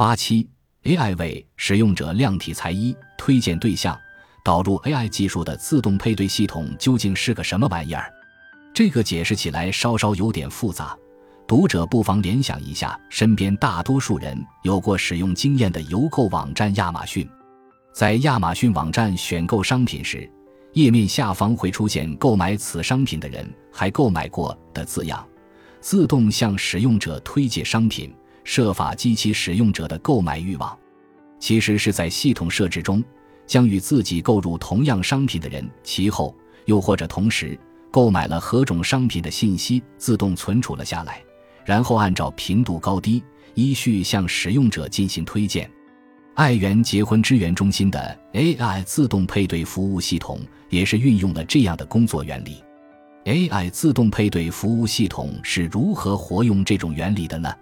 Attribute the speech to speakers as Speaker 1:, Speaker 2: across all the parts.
Speaker 1: 八七 AI 为使用者量体裁衣推荐对象，导入 AI 技术的自动配对系统究竟是个什么玩意儿？这个解释起来稍稍有点复杂，读者不妨联想一下身边大多数人有过使用经验的邮购网站亚马逊。在亚马逊网站选购商品时，页面下方会出现“购买此商品的人还购买过”的字样，自动向使用者推荐商品，设法激起使用者的购买欲望。其实是在系统设置中，将与自己购入同样商品的人其后又或者同时购买了何种商品的信息自动存储了下来，然后按照频度高低依序向使用者进行推荐。爱媛结婚支援中心的 AI 自动配对服务系统也是运用了这样的工作原理。AI 自动配对服务系统是如何活用这种原理的呢？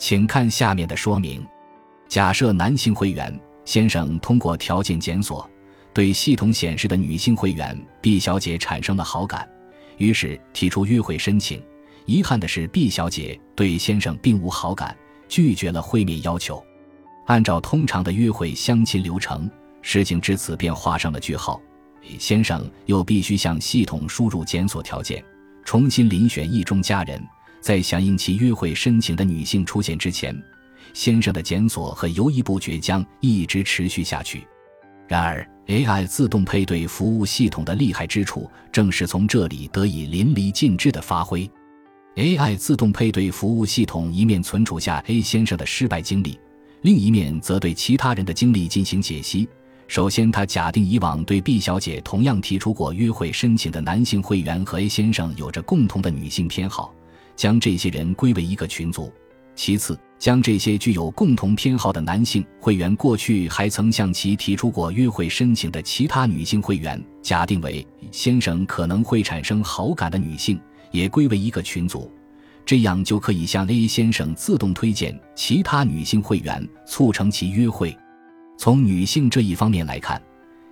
Speaker 1: 请看下面的说明。假设男性会员先生通过条件检索，对系统显示的女性会员 B 小姐产生了好感，于是提出约会申请。遗憾的是，B 小姐对先生并无好感，拒绝了会面要求。按照通常的约会相亲流程，事情至此便画上了句号。先生又必须向系统输入检索条件，重新遴选意中家人。在响应其约会申请的女性出现之前，先生的检索和犹疑不决将一直持续下去。然而，AI 自动配对服务系统的厉害之处，正是从这里得以淋漓尽致的发挥。AI 自动配对服务系统一面存储下 A 先生的失败经历。另一面则对其他人的经历进行解析。首先，他假定以往对 B 小姐同样提出过约会申请的男性会员和 A 先生有着共同的女性偏好，将这些人归为一个群组。其次，将这些具有共同偏好的男性会员过去还曾向其提出过约会申请的其他女性会员，假定为先生可能会产生好感的女性，也归为一个群组。这样就可以向 A 先生自动推荐其他女性会员，促成其约会。从女性这一方面来看，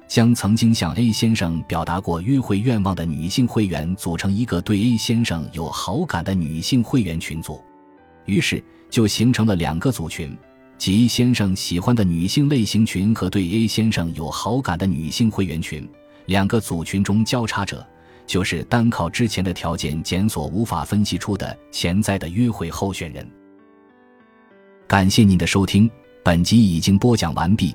Speaker 1: 将曾经向 A 先生表达过约会愿望的女性会员组成一个对 A 先生有好感的女性会员群组，于是就形成了两个组群，即先生喜欢的女性类型群和对 A 先生有好感的女性会员群。两个组群中交叉者。就是单靠之前的条件检索无法分析出的潜在的约会候选人。感谢您的收听，本集已经播讲完毕。